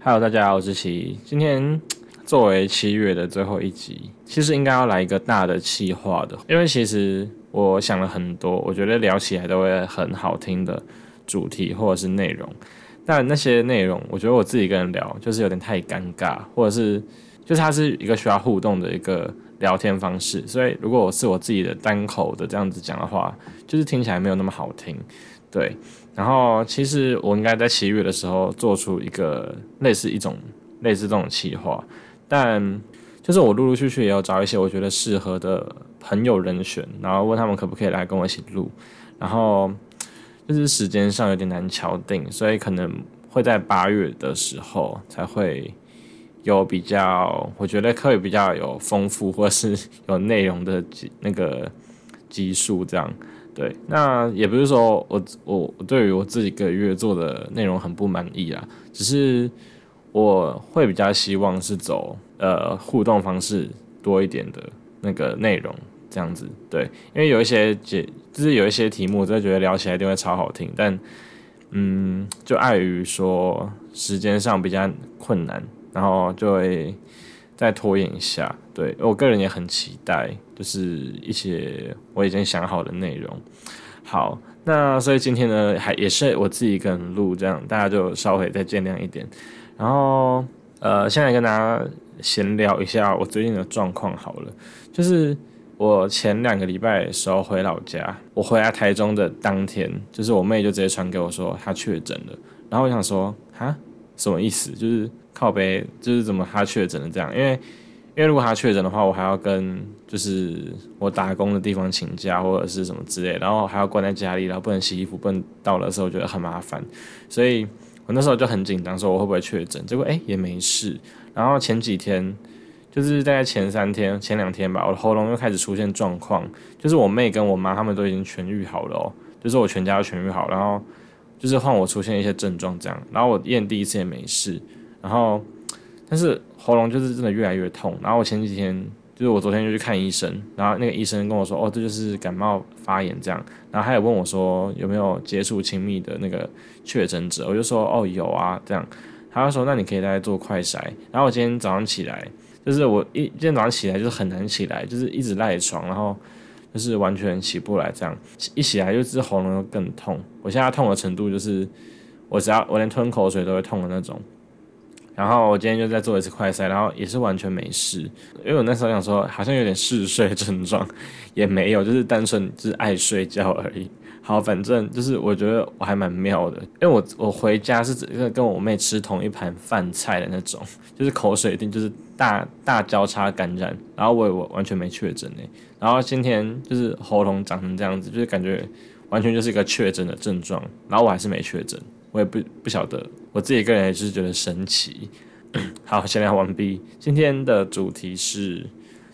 Hello，大家好，我是奇。今天作为七月的最后一集，其实应该要来一个大的企划的，因为其实我想了很多，我觉得聊起来都会很好听的主题或者是内容，但那些内容，我觉得我自己跟人聊就是有点太尴尬，或者是就是它是一个需要互动的一个聊天方式，所以如果我是我自己的单口的这样子讲的话，就是听起来没有那么好听，对。然后其实我应该在七月的时候做出一个类似一种类似这种企划，但就是我陆陆续续也有找一些我觉得适合的朋友人选，然后问他们可不可以来跟我一起录，然后就是时间上有点难敲定，所以可能会在八月的时候才会有比较，我觉得可以比较有丰富或是有内容的集那个集数这样。对，那也不是说我我对于我自己一个月做的内容很不满意啊，只是我会比较希望是走呃互动方式多一点的那个内容这样子。对，因为有一些解就是有一些题目，我真的觉得聊起来一定会超好听，但嗯，就碍于说时间上比较困难，然后就会再拖延一下。对我个人也很期待。就是一些我已经想好的内容。好，那所以今天呢，还也是我自己一个人录，这样大家就稍微再见谅一点。然后，呃，现在跟大家闲聊一下我最近的状况好了。就是我前两个礼拜的时候回老家，我回来台中的当天，就是我妹就直接传给我说她确诊了。然后我想说，哈，什么意思？就是靠背，就是怎么他确诊了这样？因为因为如果他确诊的话，我还要跟就是我打工的地方请假或者是什么之类，然后还要关在家里，然后不能洗衣服，不能到的时候觉得很麻烦，所以我那时候就很紧张，说我会不会确诊？结果哎也没事。然后前几天就是大概前三天、前两天吧，我的喉咙又开始出现状况，就是我妹跟我妈他们都已经痊愈好了哦，就是我全家都痊愈好，然后就是换我出现一些症状这样，然后我验第一次也没事，然后。但是喉咙就是真的越来越痛，然后我前几天就是我昨天就去看医生，然后那个医生跟我说，哦，这就是感冒发炎这样，然后他也问我说有没有接触亲密的那个确诊者，我就说哦有啊这样，他就说那你可以再做快筛，然后我今天早上起来，就是我一今天早上起来就是很难起来，就是一直赖床，然后就是完全起不来这样，一起来就是喉咙更痛，我现在痛的程度就是我只要我连吞口水都会痛的那种。然后我今天就再做一次快筛，然后也是完全没事，因为我那时候想说好像有点嗜睡症状，也没有，就是单纯就是爱睡觉而已。好，反正就是我觉得我还蛮妙的，因为我我回家是跟跟我妹吃同一盘饭菜的那种，就是口水一定就是大大交叉感染，然后我我完全没确诊诶，然后今天就是喉咙长成这样子，就是感觉完全就是一个确诊的症状，然后我还是没确诊。我也不不晓得，我自己个人也是觉得神奇。好，闲聊完毕。今天的主题是，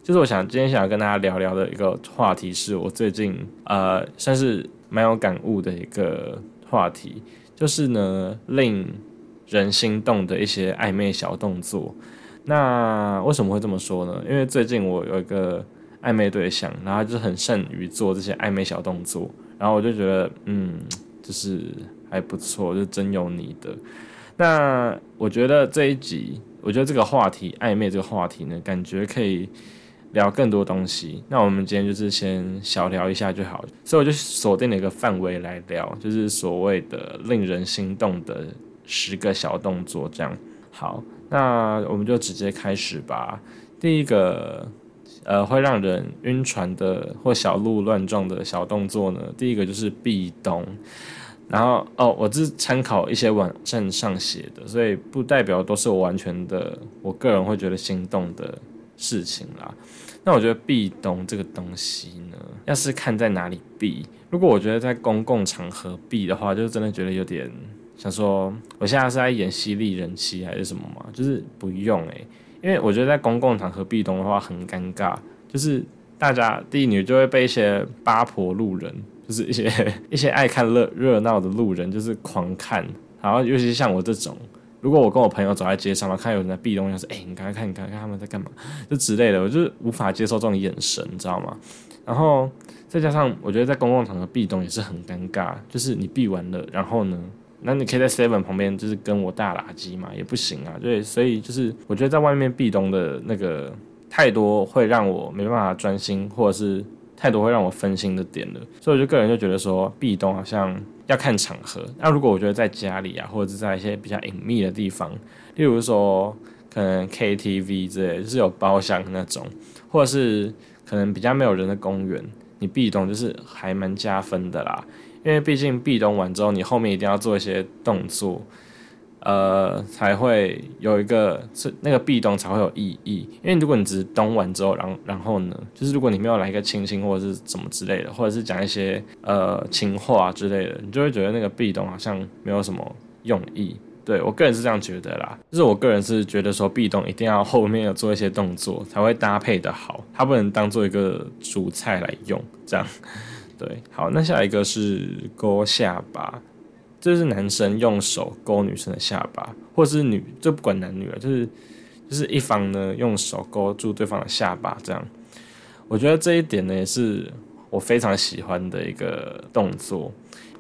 就是我想今天想要跟大家聊聊的一个话题，是我最近呃算是蛮有感悟的一个话题，就是呢令人心动的一些暧昧小动作。那为什么会这么说呢？因为最近我有一个暧昧对象，然后就很善于做这些暧昧小动作，然后我就觉得嗯，就是。还不错，就真有你的。那我觉得这一集，我觉得这个话题暧昧这个话题呢，感觉可以聊更多东西。那我们今天就是先小聊一下就好，所以我就锁定了一个范围来聊，就是所谓的令人心动的十个小动作。这样好，那我们就直接开始吧。第一个，呃，会让人晕船的或小鹿乱撞的小动作呢，第一个就是壁咚。然后哦，我是参考一些网站上写的，所以不代表都是我完全的，我个人会觉得心动的事情啦。那我觉得壁咚这个东西呢，要是看在哪里避。如果我觉得在公共场合避的话，就真的觉得有点想说，我现在是在演犀利人妻还是什么嘛？就是不用诶，因为我觉得在公共场合壁咚的话很尴尬，就是大家第一女就会被一些八婆路人。就是一些 一些爱看热热闹的路人，就是狂看，然后尤其是像我这种，如果我跟我朋友走在街上嘛，看有人在壁咚，就是哎，你刚刚看，你刚看他们在干嘛，就之类的，我就是无法接受这种眼神，你知道吗？然后再加上我觉得在公共场合壁咚也是很尴尬，就是你闭完了，然后呢，那你可以在 Seven 旁边就是跟我大垃圾嘛，也不行啊。对，所以就是我觉得在外面壁咚的那个太多会让我没办法专心，或者是太多会让我分心的点了。所以我就个人就觉得说壁咚好像要看场合。那如果我觉得在家里啊，或者是在一些比较隐秘的地方，例如说可能 KTV 之类，就是有包厢那种，或者是可能比较没有人的公园。你壁咚就是还蛮加分的啦，因为毕竟壁咚完之后，你后面一定要做一些动作，呃，才会有一个是那个壁咚才会有意义。因为如果你只是咚完之后，然然后呢，就是如果你没有来一个亲亲或者是什么之类的，或者是讲一些呃情话之类的，你就会觉得那个壁咚好像没有什么用意。对我个人是这样觉得啦，就是我个人是觉得说壁咚一定要后面有做一些动作才会搭配的好，它不能当做一个主菜来用，这样。对，好，那下一个是勾下巴，就是男生用手勾女生的下巴，或者是女，就不管男女了，就是就是一方呢用手勾住对方的下巴，这样。我觉得这一点呢也是我非常喜欢的一个动作，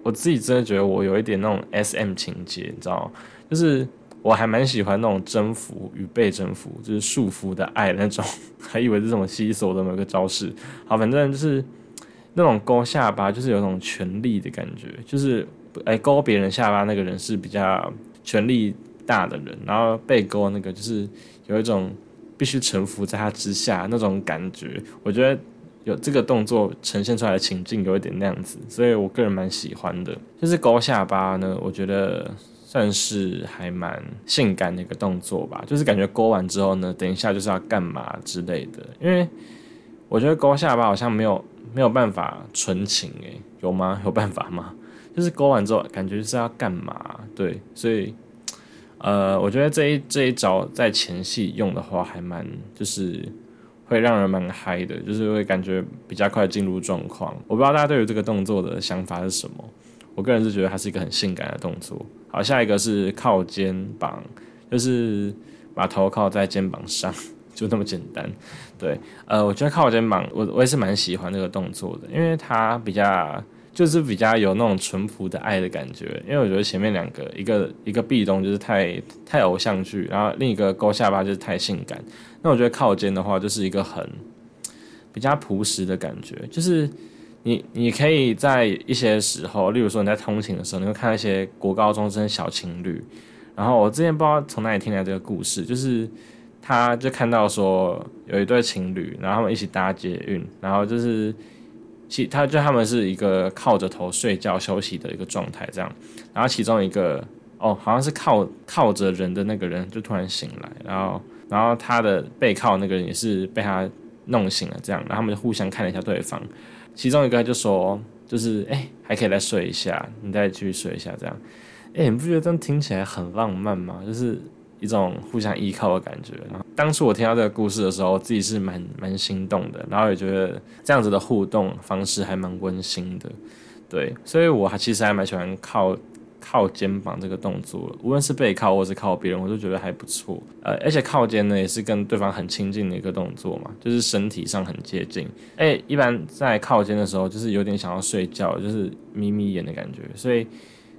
我自己真的觉得我有一点那种 S M 情节，你知道。就是我还蛮喜欢那种征服与被征服，就是束缚的爱那种，还以为是什么西索的某个招式。好，反正就是那种勾下巴，就是有种权力的感觉，就是哎勾别人下巴那个人是比较权力大的人，然后被勾那个就是有一种必须臣服在他之下那种感觉。我觉得有这个动作呈现出来的情境有一点那样子，所以我个人蛮喜欢的。就是勾下巴呢，我觉得。算是还蛮性感的一个动作吧，就是感觉勾完之后呢，等一下就是要干嘛之类的。因为我觉得勾下巴好像没有没有办法纯情诶，有吗？有办法吗？就是勾完之后感觉是要干嘛？对，所以呃，我觉得这一这一招在前戏用的话，还蛮就是会让人蛮嗨的，就是会感觉比较快进入状况。我不知道大家对于这个动作的想法是什么。我个人是觉得它是一个很性感的动作。好，下一个是靠肩膀，就是把头靠在肩膀上，就那么简单。对，呃，我觉得靠肩膀，我我也是蛮喜欢这个动作的，因为它比较就是比较有那种淳朴的爱的感觉。因为我觉得前面两个，一个一个壁咚就是太太偶像剧，然后另一个勾下巴就是太性感。那我觉得靠肩的话，就是一个很比较朴实的感觉，就是。你你可以在一些时候，例如说你在通勤的时候，你会看到一些国高中生小情侣。然后我之前不知道从哪里听来这个故事，就是他就看到说有一对情侣，然后他们一起搭捷运，然后就是其他就他们是一个靠着头睡觉休息的一个状态这样。然后其中一个哦，好像是靠靠着人的那个人就突然醒来，然后然后他的背靠那个人也是被他弄醒了这样，然后他们就互相看了一下对方。其中一个就说，就是哎，还可以再睡一下，你再继续睡一下，这样，哎，你不觉得这样听起来很浪漫吗？就是一种互相依靠的感觉。然后当初我听到这个故事的时候，自己是蛮蛮心动的，然后也觉得这样子的互动方式还蛮温馨的，对，所以我还其实还蛮喜欢靠。靠肩膀这个动作，无论是背靠或是靠别人，我都觉得还不错。呃，而且靠肩呢，也是跟对方很亲近的一个动作嘛，就是身体上很接近。哎，一般在靠肩的时候，就是有点想要睡觉，就是眯眯眼的感觉。所以，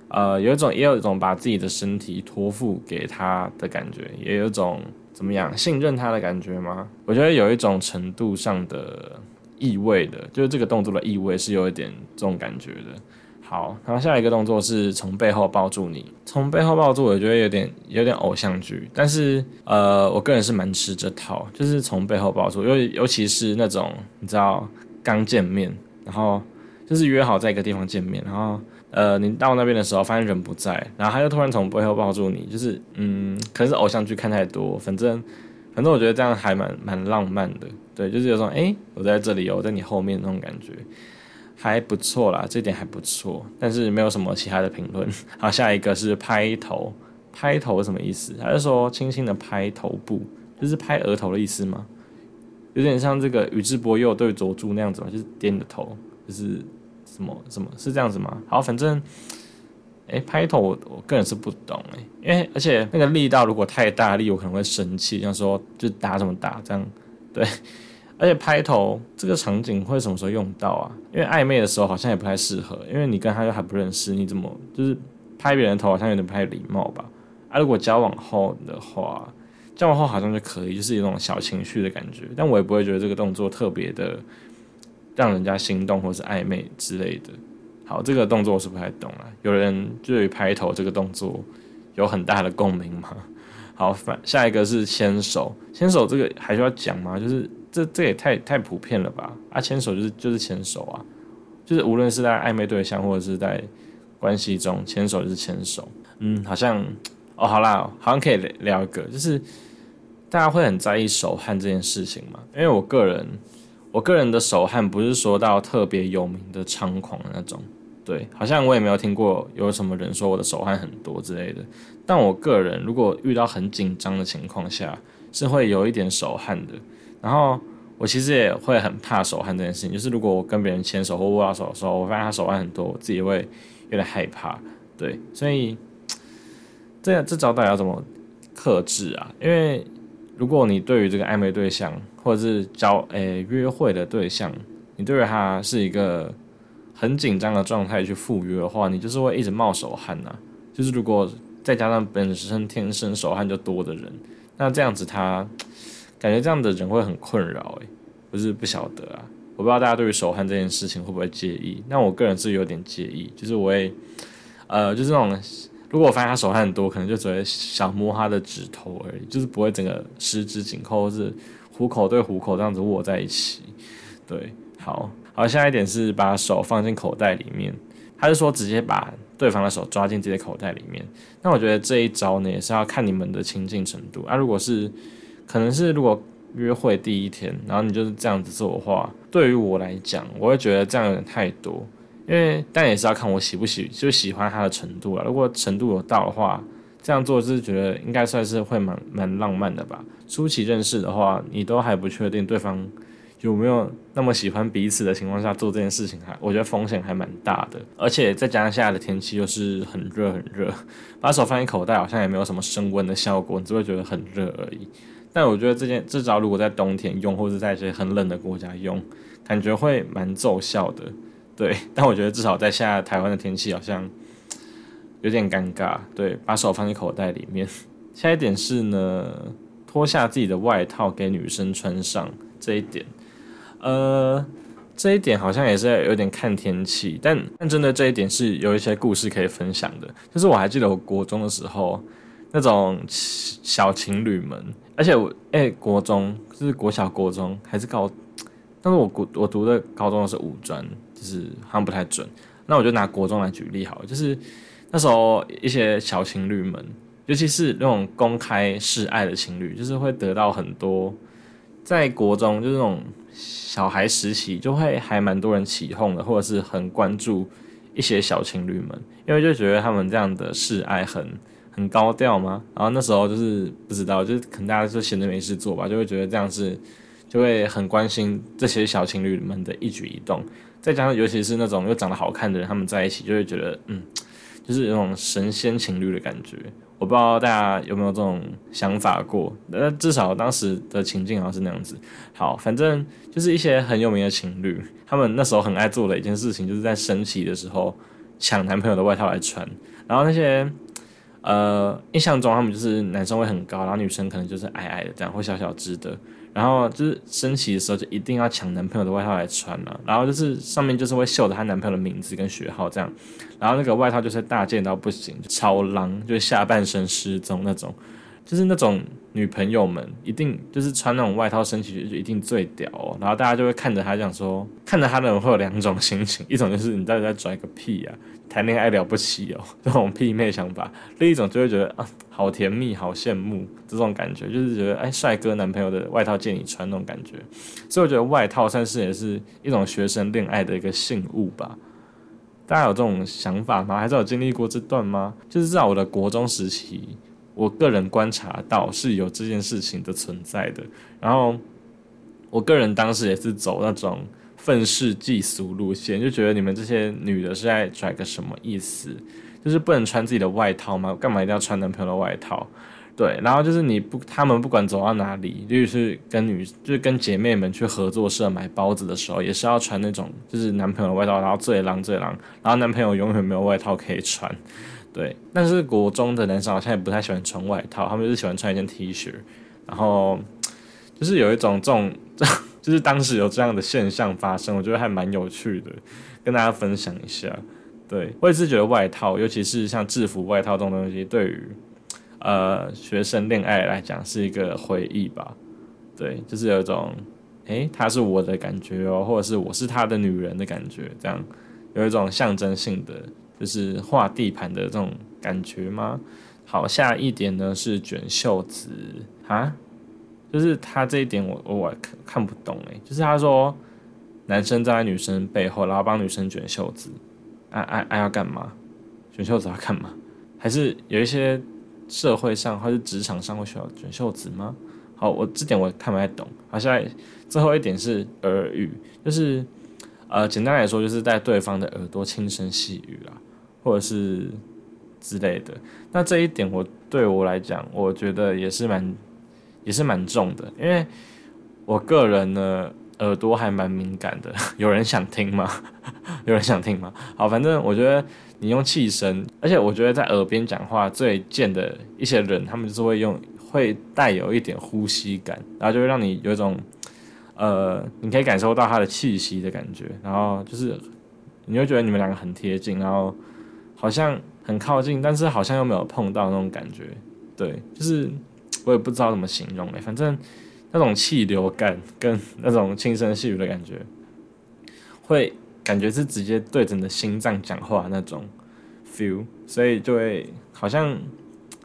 呃，有一种也有一种把自己的身体托付给他的感觉，也有一种怎么样信任他的感觉吗？我觉得有一种程度上的意味的，就是这个动作的意味是有一点这种感觉的。好，然后下一个动作是从背后抱住你。从背后抱住，我觉得有点有点偶像剧，但是呃，我个人是蛮吃这套，就是从背后抱住，尤尤其是那种你知道刚见面，然后就是约好在一个地方见面，然后呃，你到那边的时候发现人不在，然后他又突然从背后抱住你，就是嗯，可能是偶像剧看太多，反正反正我觉得这样还蛮蛮浪漫的，对，就是有种哎，我在这里，我在你后面那种感觉。还不错啦，这点还不错，但是没有什么其他的评论。好，下一个是拍头，拍头什么意思？还是说轻轻的拍头部，就是拍额头的意思吗？有点像这个宇智波鼬对佐助那样子嘛，就是点你的头，就是什么什么是这样子吗？好，反正，哎，拍头我我个人是不懂哎，因为而且那个力道如果太大力，我可能会生气，像说就打怎么打这样，对。而且拍头这个场景会什么时候用到啊？因为暧昧的时候好像也不太适合，因为你跟他又还不认识，你怎么就是拍别人头好像有点不太礼貌吧。啊，如果交往后的话，交往后好像就可以，就是一种小情绪的感觉，但我也不会觉得这个动作特别的让人家心动或是暧昧之类的。好，这个动作我是不太懂了。有人对于拍头这个动作有很大的共鸣吗？好，反下一个是牵手，牵手这个还需要讲吗？就是这这也太太普遍了吧？啊，牵手就是就是牵手啊，就是无论是在暧昧对象或者是在关系中，牵手就是牵手。嗯，好像哦，好啦，好像可以聊一个，就是大家会很在意手汗这件事情嘛？因为我个人，我个人的手汗不是说到特别有名的猖狂那种。对，好像我也没有听过有什么人说我的手汗很多之类的。但我个人如果遇到很紧张的情况下，是会有一点手汗的。然后我其实也会很怕手汗这件事情，就是如果我跟别人牵手或握到手的时候，我发现他手汗很多，我自己会有点害怕。对，所以 这这招到底要怎么克制啊？因为如果你对于这个暧昧对象或者是交诶约会的对象，你对于他是一个。很紧张的状态去赴约的话，你就是会一直冒手汗呐。就是如果再加上本身天生手汗就多的人，那这样子他感觉这样的人会很困扰诶，不是不晓得啊，我不知道大家对于手汗这件事情会不会介意。那我个人是有点介意，就是我会呃，就是那种如果发现他手汗很多，可能就只会想摸他的指头而已，就是不会整个十指紧扣，或是虎口对虎口这样子握在一起。对，好。好，下一点是把手放进口袋里面，他是说直接把对方的手抓进自己的口袋里面。那我觉得这一招呢，也是要看你们的亲近程度啊。如果是可能是如果约会第一天，然后你就是这样子做的话，对于我来讲，我会觉得这样有点太多。因为但也是要看我喜不喜，就喜欢他的程度了。如果程度有到的话，这样做就是觉得应该算是会蛮蛮浪漫的吧。初期认识的话，你都还不确定对方。有没有那么喜欢彼此的情况下做这件事情，还我觉得风险还蛮大的，而且再加上现在的天气又是很热很热，把手放进口袋好像也没有什么升温的效果，你只会觉得很热而已。但我觉得这件这招如果在冬天用，或者在一些很冷的国家用，感觉会蛮奏效的。对，但我觉得至少在现在台湾的天气好像有点尴尬。对，把手放进口袋里面。下一点是呢，脱下自己的外套给女生穿上这一点。呃，这一点好像也是有点看天气，但但真的这一点是有一些故事可以分享的。就是我还记得我国中的时候，那种小情侣们，而且我哎，国中是国小、国中还是高，但是我国我读的高中是五专，就是好像不太准。那我就拿国中来举例好，了，就是那时候一些小情侣们，尤其是那种公开示爱的情侣，就是会得到很多在国中就是那种。小孩时期就会还蛮多人起哄的，或者是很关注一些小情侣们，因为就觉得他们这样的示爱很很高调嘛。然后那时候就是不知道，就是可能大家就闲着没事做吧，就会觉得这样是就会很关心这些小情侣们的一举一动。再加上尤其是那种又长得好看的人，他们在一起就会觉得嗯，就是有种神仙情侣的感觉。我不知道大家有没有这种想法过，那至少当时的情境好像是那样子。好，反正就是一些很有名的情侣，他们那时候很爱做的一件事情，就是在升旗的时候抢男朋友的外套来穿。然后那些呃，印象中他们就是男生会很高，然后女生可能就是矮矮的这样，或小小只的。然后就是升旗的时候就一定要抢男朋友的外套来穿了，然后就是上面就是会绣着她男朋友的名字跟学号这样，然后那个外套就是大件到不行，超浪，就是下半身失踪那种，就是那种女朋友们一定就是穿那种外套升旗就一定最屌，哦，然后大家就会看着她讲说，看着她的人会有两种心情，一种就是你到底在拽个屁啊，谈恋爱了不起哦，这种屁妹想法；另一种就会觉得啊。好甜蜜，好羡慕这种感觉，就是觉得哎，帅哥男朋友的外套借你穿那种感觉，所以我觉得外套算是也是一种学生恋爱的一个信物吧。大家有这种想法吗？还是有经历过这段吗？就是在我的国中时期，我个人观察到是有这件事情的存在的。然后我个人当时也是走那种愤世嫉俗路线，就觉得你们这些女的是在拽个什么意思？就是不能穿自己的外套吗？干嘛一定要穿男朋友的外套？对，然后就是你不，他们不管走到哪里，就是跟女，就是跟姐妹们去合作社买包子的时候，也是要穿那种就是男朋友的外套，然后最狼最狼，然后男朋友永远没有外套可以穿。对，但是国中的男生好像也不太喜欢穿外套，他们就是喜欢穿一件 T 恤，然后就是有一种这种，就是当时有这样的现象发生，我觉得还蛮有趣的，跟大家分享一下。对，我也是觉得外套，尤其是像制服外套这种东西，对于呃学生恋爱来讲是一个回忆吧。对，就是有一种，诶，她是我的感觉哦，或者是我是她的女人的感觉，这样有一种象征性的，就是画地盘的这种感觉吗？好，下一点呢是卷袖子啊，就是他这一点我我看看不懂诶，就是他说男生站在女生背后，然后帮女生卷袖子。爱爱爱要干嘛？卷袖子要干嘛？还是有一些社会上或是职场上会需要卷袖子吗？好，我这点我看不太懂。好，现在最后一点是耳语，就是呃，简单来说就是在对方的耳朵轻声细语啊，或者是之类的。那这一点我对我来讲，我觉得也是蛮也是蛮重的，因为我个人呢。耳朵还蛮敏感的，有人想听吗？有人想听吗？好，反正我觉得你用气声，而且我觉得在耳边讲话最贱的一些人，他们就是会用，会带有一点呼吸感，然后就会让你有一种，呃，你可以感受到他的气息的感觉，然后就是你会觉得你们两个很贴近，然后好像很靠近，但是好像又没有碰到那种感觉，对，就是我也不知道怎么形容嘞，反正。那种气流感跟那种轻声细语的感觉，会感觉是直接对着你的心脏讲话那种 feel，所以就会好像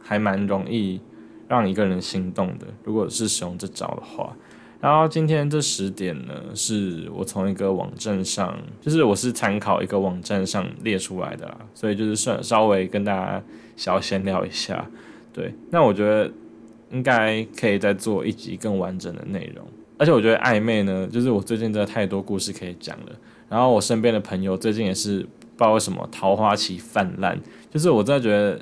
还蛮容易让一个人心动的。如果是使用这招的话，然后今天这十点呢，是我从一个网站上，就是我是参考一个网站上列出来的啦，所以就是算稍微跟大家小闲聊一下。对，那我觉得。应该可以再做一集更完整的内容，而且我觉得暧昧呢，就是我最近真的太多故事可以讲了。然后我身边的朋友最近也是不知道为什么桃花期泛滥，就是我真的觉得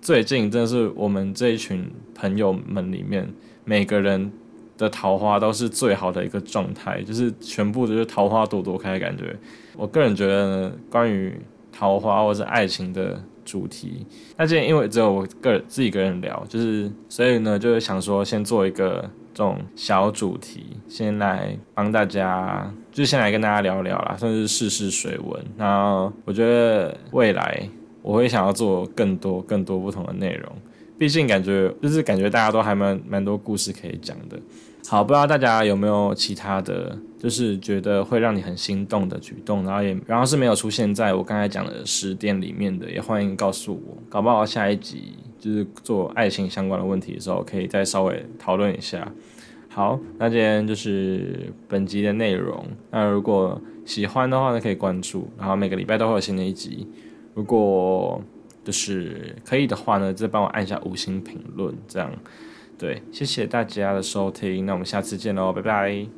最近真的是我们这一群朋友们里面每个人的桃花都是最好的一个状态，就是全部都是桃花朵朵开的感觉。我个人觉得呢，关于桃花或者爱情的。主题，那今天因为只有我个人自己一个人聊，就是所以呢，就是想说先做一个这种小主题，先来帮大家，就先来跟大家聊聊啦，算是试试水温。然后我觉得未来我会想要做更多更多不同的内容，毕竟感觉就是感觉大家都还蛮蛮多故事可以讲的。好，不知道大家有没有其他的就是觉得会让你很心动的举动，然后也然后是没有出现在我刚才讲的十点里面的，也欢迎告诉我，搞不好下一集就是做爱情相关的问题的时候，可以再稍微讨论一下。好，那今天就是本集的内容。那如果喜欢的话呢，可以关注，然后每个礼拜都会有新的一集。如果就是可以的话呢，再帮我按一下五星评论，这样。对，谢谢大家的收听，那我们下次见喽，拜拜。